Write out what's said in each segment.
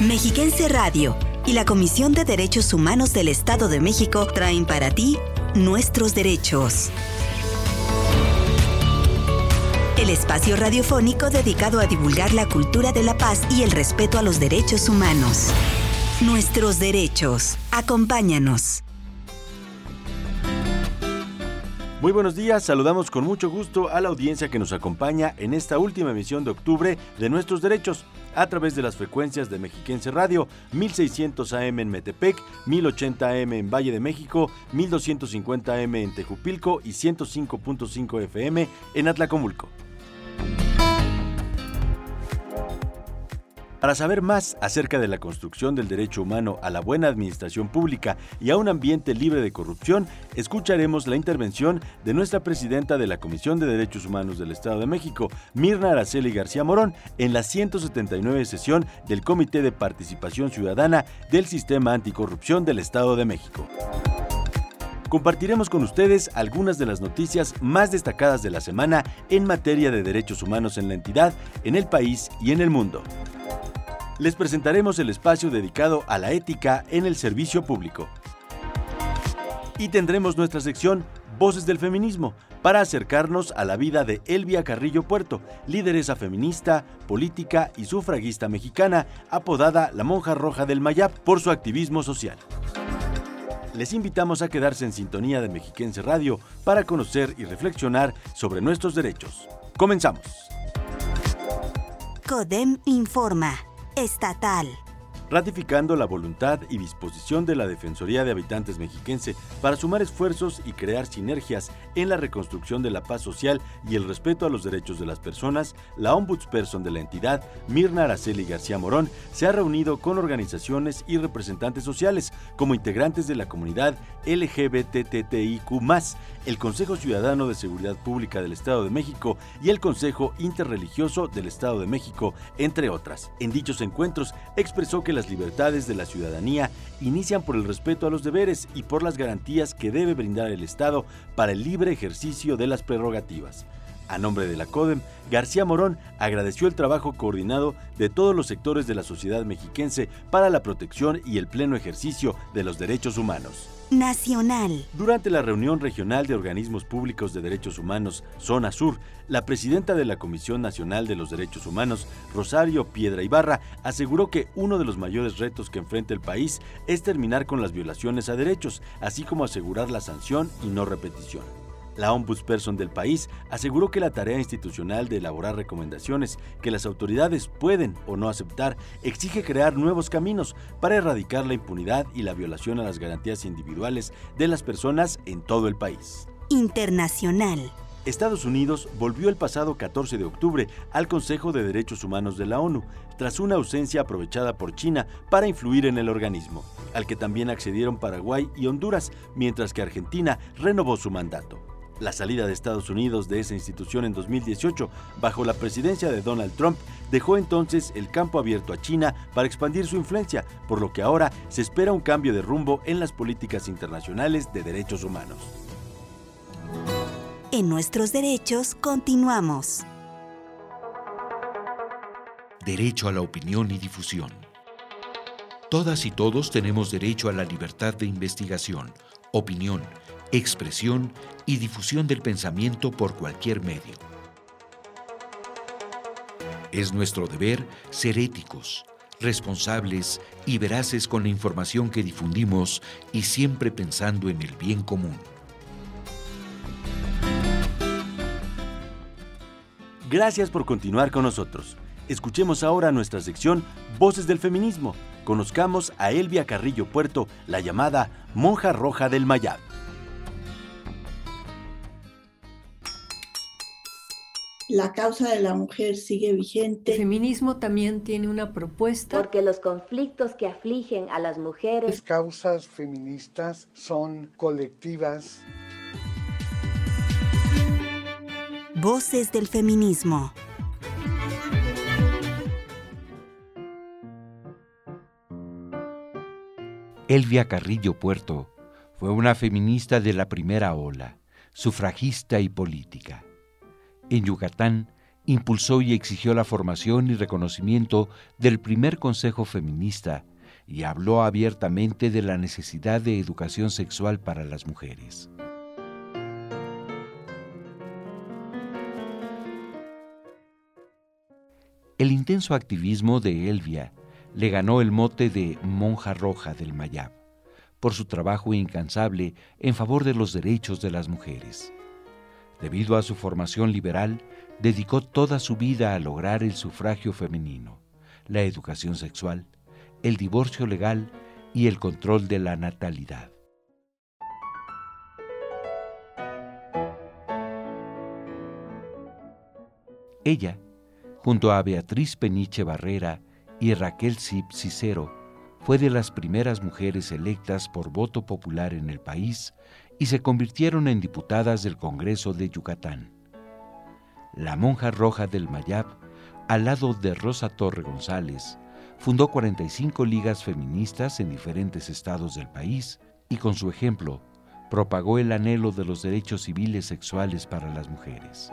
Mexiquense Radio y la Comisión de Derechos Humanos del Estado de México traen para ti nuestros derechos. El espacio radiofónico dedicado a divulgar la cultura de la paz y el respeto a los derechos humanos. Nuestros derechos. Acompáñanos. Muy buenos días, saludamos con mucho gusto a la audiencia que nos acompaña en esta última emisión de octubre de Nuestros Derechos a través de las frecuencias de Mexiquense Radio, 1600 AM en Metepec, 1080 AM en Valle de México, 1250 AM en Tejupilco y 105.5 FM en Atlacomulco. Para saber más acerca de la construcción del derecho humano a la buena administración pública y a un ambiente libre de corrupción, escucharemos la intervención de nuestra presidenta de la Comisión de Derechos Humanos del Estado de México, Mirna Araceli García Morón, en la 179 sesión del Comité de Participación Ciudadana del Sistema Anticorrupción del Estado de México compartiremos con ustedes algunas de las noticias más destacadas de la semana en materia de derechos humanos en la entidad, en el país y en el mundo les presentaremos el espacio dedicado a la ética en el servicio público. Y tendremos nuestra sección Voces del Feminismo para acercarnos a la vida de Elvia Carrillo Puerto, lideresa feminista, política y sufragista mexicana, apodada la Monja Roja del Mayap por su activismo social. Les invitamos a quedarse en sintonía de Mexiquense Radio para conocer y reflexionar sobre nuestros derechos. Comenzamos. CODEM informa estatal ratificando la voluntad y disposición de la Defensoría de Habitantes Mexiquense para sumar esfuerzos y crear sinergias en la reconstrucción de la paz social y el respeto a los derechos de las personas, la ombudsperson de la entidad, Mirna Araceli García Morón, se ha reunido con organizaciones y representantes sociales como integrantes de la comunidad LGBTTIQ+, el Consejo Ciudadano de Seguridad Pública del Estado de México y el Consejo Interreligioso del Estado de México, entre otras. En dichos encuentros expresó que las libertades de la ciudadanía inician por el respeto a los deberes y por las garantías que debe brindar el Estado para el libre ejercicio de las prerrogativas. A nombre de la CODEM, García Morón agradeció el trabajo coordinado de todos los sectores de la sociedad mexiquense para la protección y el pleno ejercicio de los derechos humanos. Nacional. Durante la reunión regional de organismos públicos de derechos humanos Zona Sur, la presidenta de la Comisión Nacional de los Derechos Humanos, Rosario Piedra Ibarra, aseguró que uno de los mayores retos que enfrenta el país es terminar con las violaciones a derechos, así como asegurar la sanción y no repetición. La ombudsperson del país aseguró que la tarea institucional de elaborar recomendaciones que las autoridades pueden o no aceptar exige crear nuevos caminos para erradicar la impunidad y la violación a las garantías individuales de las personas en todo el país. Internacional. Estados Unidos volvió el pasado 14 de octubre al Consejo de Derechos Humanos de la ONU, tras una ausencia aprovechada por China para influir en el organismo, al que también accedieron Paraguay y Honduras, mientras que Argentina renovó su mandato. La salida de Estados Unidos de esa institución en 2018, bajo la presidencia de Donald Trump, dejó entonces el campo abierto a China para expandir su influencia, por lo que ahora se espera un cambio de rumbo en las políticas internacionales de derechos humanos. En nuestros derechos continuamos. Derecho a la opinión y difusión. Todas y todos tenemos derecho a la libertad de investigación, opinión, expresión y difusión del pensamiento por cualquier medio. Es nuestro deber ser éticos, responsables y veraces con la información que difundimos y siempre pensando en el bien común. Gracias por continuar con nosotros. Escuchemos ahora nuestra sección Voces del Feminismo. Conozcamos a Elvia Carrillo Puerto, la llamada Monja Roja del Mayab. La causa de la mujer sigue vigente. El feminismo también tiene una propuesta. Porque los conflictos que afligen a las mujeres. Las causas feministas son colectivas. Voces del feminismo. Elvia Carrillo Puerto fue una feminista de la primera ola, sufragista y política en Yucatán impulsó y exigió la formación y reconocimiento del primer Consejo Feminista y habló abiertamente de la necesidad de educación sexual para las mujeres. El intenso activismo de Elvia le ganó el mote de monja roja del Mayab por su trabajo incansable en favor de los derechos de las mujeres. Debido a su formación liberal, dedicó toda su vida a lograr el sufragio femenino, la educación sexual, el divorcio legal y el control de la natalidad. Ella, junto a Beatriz Peniche Barrera y Raquel Zip Cicero, fue de las primeras mujeres electas por voto popular en el país y se convirtieron en diputadas del Congreso de Yucatán. La monja roja del Mayab, al lado de Rosa Torre González, fundó 45 ligas feministas en diferentes estados del país y con su ejemplo propagó el anhelo de los derechos civiles sexuales para las mujeres.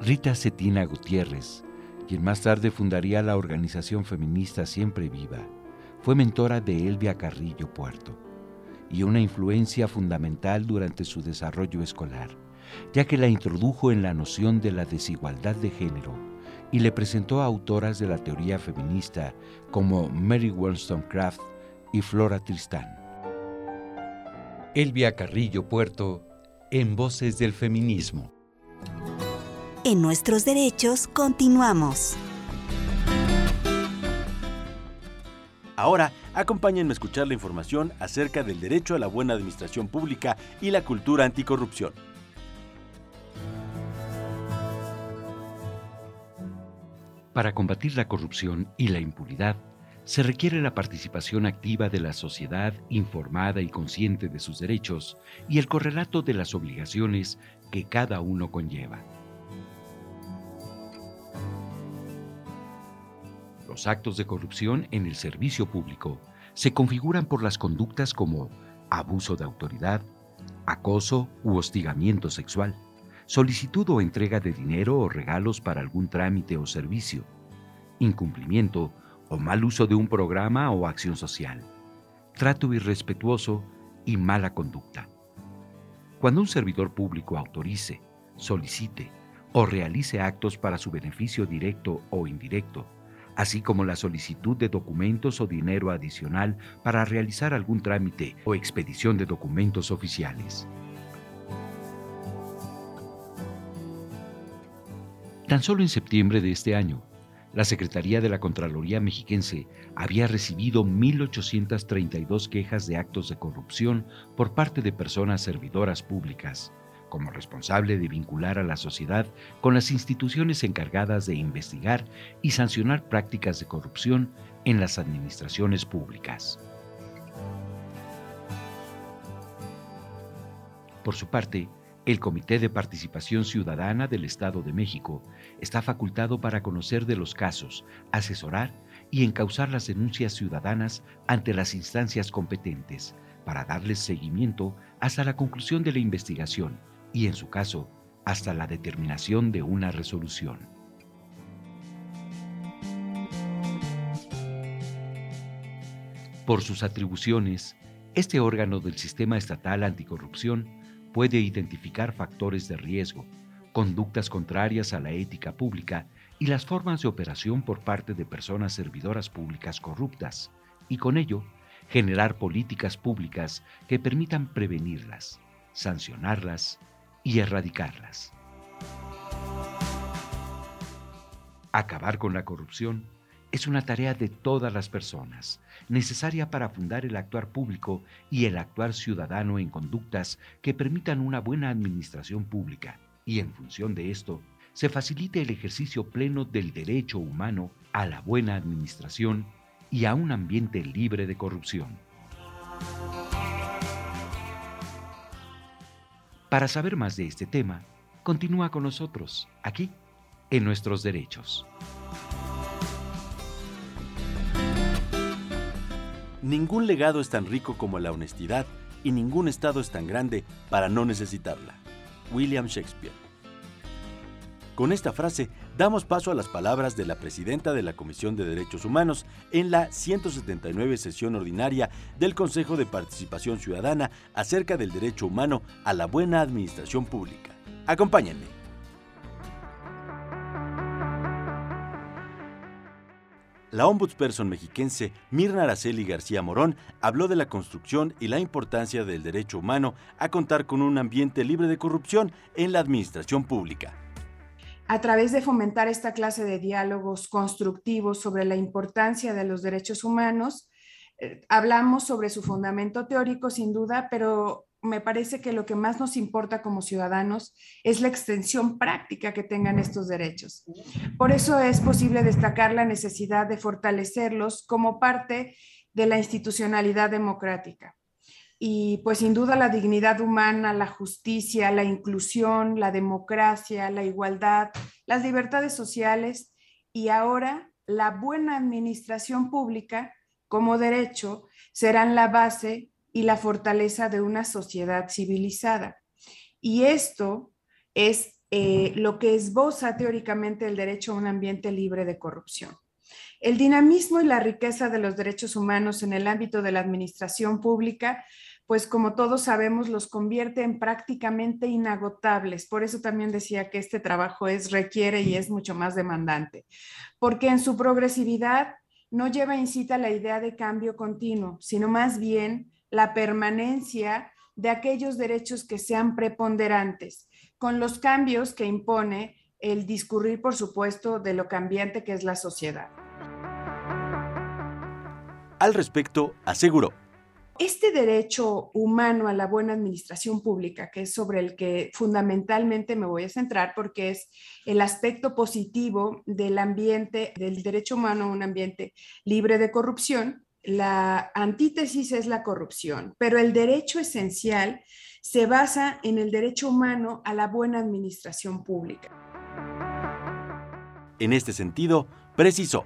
Rita Cetina Gutiérrez, quien más tarde fundaría la organización feminista Siempre Viva, fue mentora de Elvia Carrillo Puerto y una influencia fundamental durante su desarrollo escolar, ya que la introdujo en la noción de la desigualdad de género y le presentó a autoras de la teoría feminista como Mary Wollstonecraft y Flora Tristán. Elvia Carrillo Puerto en Voces del Feminismo. En nuestros derechos continuamos. Ahora, acompáñenme a escuchar la información acerca del derecho a la buena administración pública y la cultura anticorrupción. Para combatir la corrupción y la impunidad, se requiere la participación activa de la sociedad informada y consciente de sus derechos y el correlato de las obligaciones que cada uno conlleva. Los actos de corrupción en el servicio público se configuran por las conductas como abuso de autoridad, acoso u hostigamiento sexual, solicitud o entrega de dinero o regalos para algún trámite o servicio, incumplimiento o mal uso de un programa o acción social, trato irrespetuoso y mala conducta. Cuando un servidor público autorice, solicite o realice actos para su beneficio directo o indirecto, así como la solicitud de documentos o dinero adicional para realizar algún trámite o expedición de documentos oficiales. Tan solo en septiembre de este año, la Secretaría de la Contraloría Mexiquense había recibido 1.832 quejas de actos de corrupción por parte de personas servidoras públicas, como responsable de vincular a la sociedad con las instituciones encargadas de investigar y sancionar prácticas de corrupción en las administraciones públicas. Por su parte, el Comité de Participación Ciudadana del Estado de México está facultado para conocer de los casos, asesorar y encauzar las denuncias ciudadanas ante las instancias competentes para darles seguimiento hasta la conclusión de la investigación y, en su caso, hasta la determinación de una resolución. Por sus atribuciones, este órgano del Sistema Estatal Anticorrupción puede identificar factores de riesgo, conductas contrarias a la ética pública y las formas de operación por parte de personas servidoras públicas corruptas, y con ello generar políticas públicas que permitan prevenirlas, sancionarlas y erradicarlas. Acabar con la corrupción es una tarea de todas las personas, necesaria para fundar el actuar público y el actuar ciudadano en conductas que permitan una buena administración pública y en función de esto, se facilite el ejercicio pleno del derecho humano a la buena administración y a un ambiente libre de corrupción. Para saber más de este tema, continúa con nosotros, aquí, en Nuestros Derechos. Ningún legado es tan rico como la honestidad y ningún Estado es tan grande para no necesitarla. William Shakespeare. Con esta frase damos paso a las palabras de la presidenta de la Comisión de Derechos Humanos en la 179 sesión ordinaria del Consejo de Participación Ciudadana acerca del derecho humano a la buena administración pública. Acompáñenme. La ombudsperson mexiquense Mirna Araceli García Morón habló de la construcción y la importancia del derecho humano a contar con un ambiente libre de corrupción en la administración pública. A través de fomentar esta clase de diálogos constructivos sobre la importancia de los derechos humanos, eh, hablamos sobre su fundamento teórico sin duda, pero me parece que lo que más nos importa como ciudadanos es la extensión práctica que tengan estos derechos. Por eso es posible destacar la necesidad de fortalecerlos como parte de la institucionalidad democrática. Y pues sin duda la dignidad humana, la justicia, la inclusión, la democracia, la igualdad, las libertades sociales y ahora la buena administración pública como derecho serán la base y la fortaleza de una sociedad civilizada. Y esto es eh, lo que esboza teóricamente el derecho a un ambiente libre de corrupción. El dinamismo y la riqueza de los derechos humanos en el ámbito de la administración pública, pues como todos sabemos, los convierte en prácticamente inagotables. Por eso también decía que este trabajo es, requiere y es mucho más demandante, porque en su progresividad no lleva incita la idea de cambio continuo, sino más bien la permanencia de aquellos derechos que sean preponderantes, con los cambios que impone el discurrir, por supuesto, de lo cambiante que es la sociedad. Al respecto, aseguró. Este derecho humano a la buena administración pública, que es sobre el que fundamentalmente me voy a centrar porque es el aspecto positivo del ambiente, del derecho humano a un ambiente libre de corrupción, la antítesis es la corrupción, pero el derecho esencial se basa en el derecho humano a la buena administración pública. En este sentido, precisó.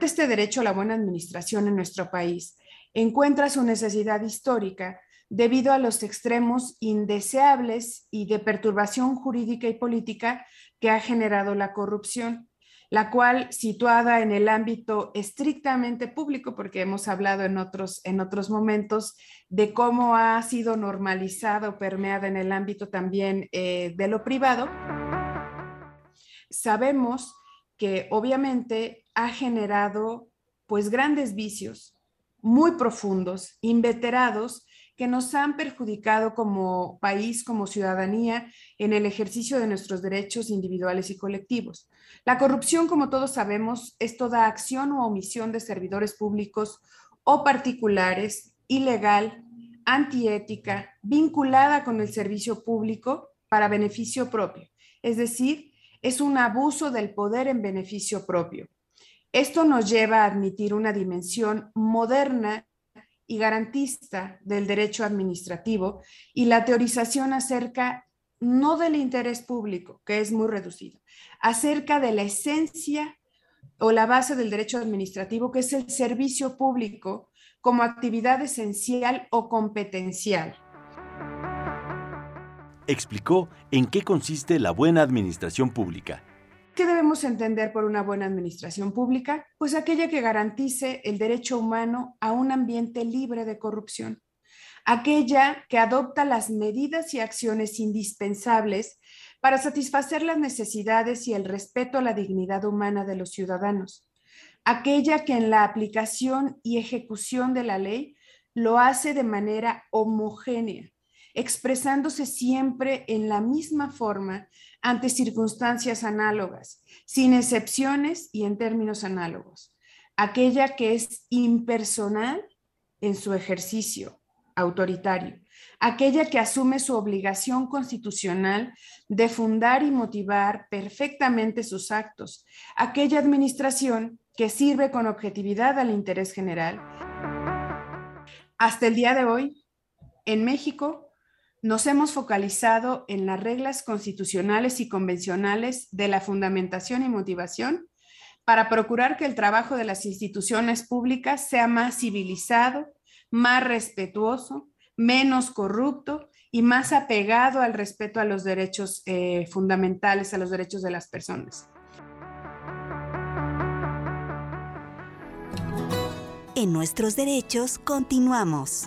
Este derecho a la buena administración en nuestro país encuentra su necesidad histórica debido a los extremos indeseables y de perturbación jurídica y política que ha generado la corrupción la cual situada en el ámbito estrictamente público, porque hemos hablado en otros, en otros momentos de cómo ha sido normalizada o permeada en el ámbito también eh, de lo privado, sabemos que obviamente ha generado pues grandes vicios muy profundos, inveterados, que nos han perjudicado como país, como ciudadanía, en el ejercicio de nuestros derechos individuales y colectivos. La corrupción, como todos sabemos, es toda acción o omisión de servidores públicos o particulares, ilegal, antiética, vinculada con el servicio público para beneficio propio. Es decir, es un abuso del poder en beneficio propio. Esto nos lleva a admitir una dimensión moderna y garantista del derecho administrativo y la teorización acerca no del interés público, que es muy reducido, acerca de la esencia o la base del derecho administrativo, que es el servicio público como actividad esencial o competencial. Explicó en qué consiste la buena administración pública. ¿Qué debemos entender por una buena administración pública? Pues aquella que garantice el derecho humano a un ambiente libre de corrupción, aquella que adopta las medidas y acciones indispensables para satisfacer las necesidades y el respeto a la dignidad humana de los ciudadanos, aquella que en la aplicación y ejecución de la ley lo hace de manera homogénea, expresándose siempre en la misma forma ante circunstancias análogas, sin excepciones y en términos análogos. Aquella que es impersonal en su ejercicio autoritario, aquella que asume su obligación constitucional de fundar y motivar perfectamente sus actos, aquella administración que sirve con objetividad al interés general. Hasta el día de hoy, en México, nos hemos focalizado en las reglas constitucionales y convencionales de la fundamentación y motivación para procurar que el trabajo de las instituciones públicas sea más civilizado, más respetuoso, menos corrupto y más apegado al respeto a los derechos eh, fundamentales, a los derechos de las personas. En nuestros derechos continuamos.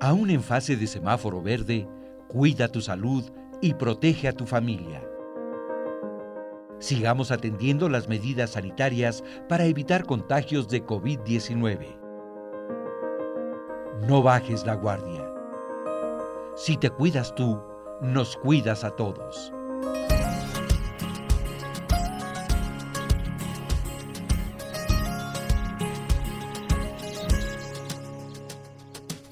Aún en fase de semáforo verde, cuida tu salud y protege a tu familia. Sigamos atendiendo las medidas sanitarias para evitar contagios de COVID-19. No bajes la guardia. Si te cuidas tú, nos cuidas a todos.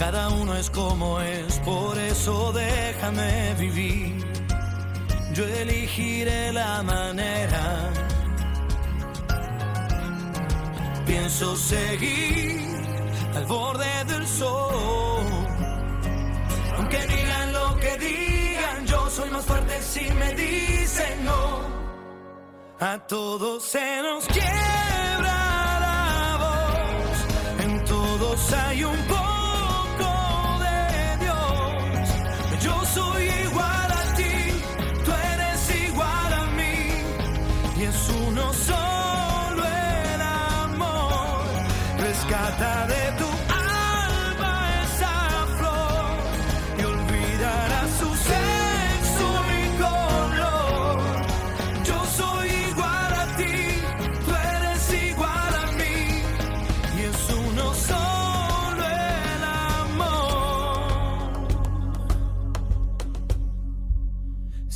cada uno es como es, por eso déjame vivir. Yo elegiré la manera. Pienso seguir al borde del sol. Aunque digan lo que digan, yo soy más fuerte si me dicen no. A todos se nos quiebra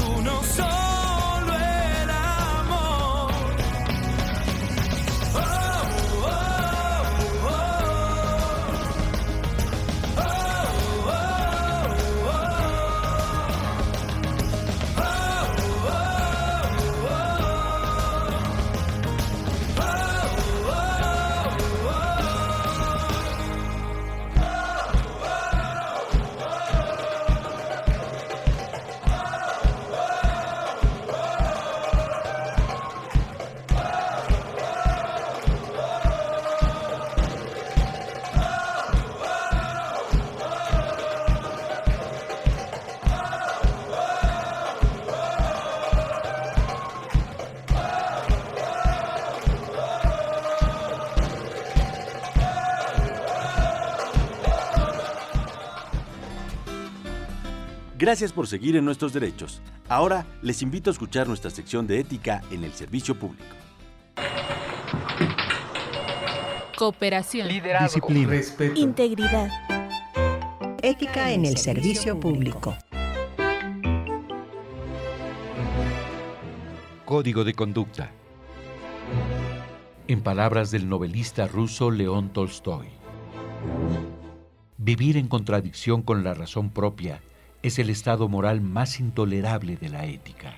tu não. Gracias por seguir en nuestros derechos. Ahora les invito a escuchar nuestra sección de ética en el servicio público. Cooperación. Liderazgo. Disciplina. Respeto. Integridad. Ética en el servicio público. Código de conducta. en palabras del novelista ruso León Tolstoy. Vivir en contradicción con la razón propia es el estado moral más intolerable de la ética.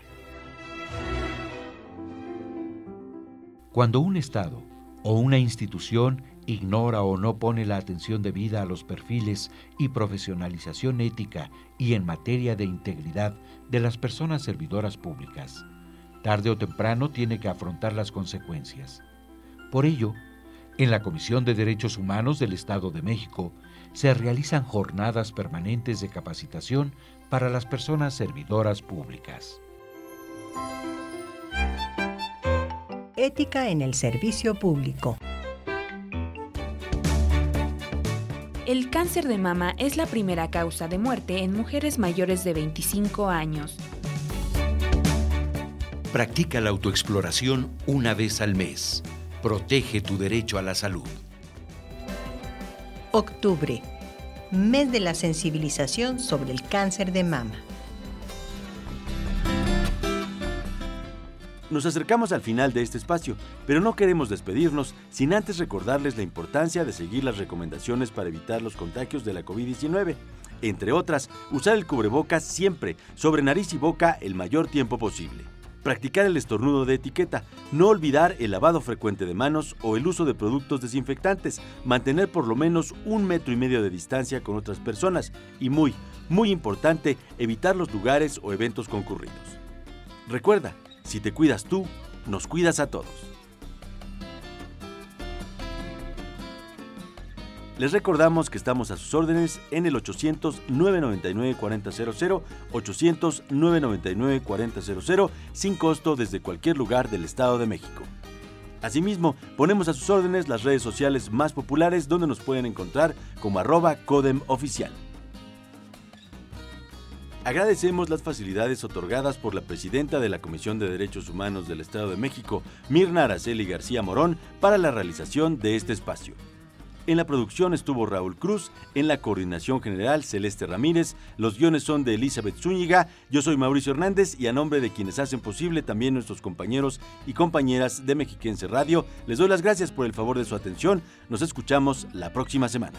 Cuando un Estado o una institución ignora o no pone la atención debida a los perfiles y profesionalización ética y en materia de integridad de las personas servidoras públicas, tarde o temprano tiene que afrontar las consecuencias. Por ello, en la Comisión de Derechos Humanos del Estado de México se realizan jornadas permanentes de capacitación para las personas servidoras públicas. Ética en el servicio público. El cáncer de mama es la primera causa de muerte en mujeres mayores de 25 años. Practica la autoexploración una vez al mes. Protege tu derecho a la salud. Octubre, mes de la sensibilización sobre el cáncer de mama. Nos acercamos al final de este espacio, pero no queremos despedirnos sin antes recordarles la importancia de seguir las recomendaciones para evitar los contagios de la COVID-19. Entre otras, usar el cubrebocas siempre, sobre nariz y boca, el mayor tiempo posible. Practicar el estornudo de etiqueta, no olvidar el lavado frecuente de manos o el uso de productos desinfectantes, mantener por lo menos un metro y medio de distancia con otras personas y muy, muy importante, evitar los lugares o eventos concurridos. Recuerda, si te cuidas tú, nos cuidas a todos. Les recordamos que estamos a sus órdenes en el 800-999-4000, 800-999-4000, sin costo desde cualquier lugar del Estado de México. Asimismo, ponemos a sus órdenes las redes sociales más populares donde nos pueden encontrar como arroba Codem Oficial. Agradecemos las facilidades otorgadas por la presidenta de la Comisión de Derechos Humanos del Estado de México, Mirna Araceli García Morón, para la realización de este espacio. En la producción estuvo Raúl Cruz, en la coordinación general Celeste Ramírez, los guiones son de Elizabeth Zúñiga, yo soy Mauricio Hernández y a nombre de quienes hacen posible también nuestros compañeros y compañeras de Mexiquense Radio, les doy las gracias por el favor de su atención, nos escuchamos la próxima semana.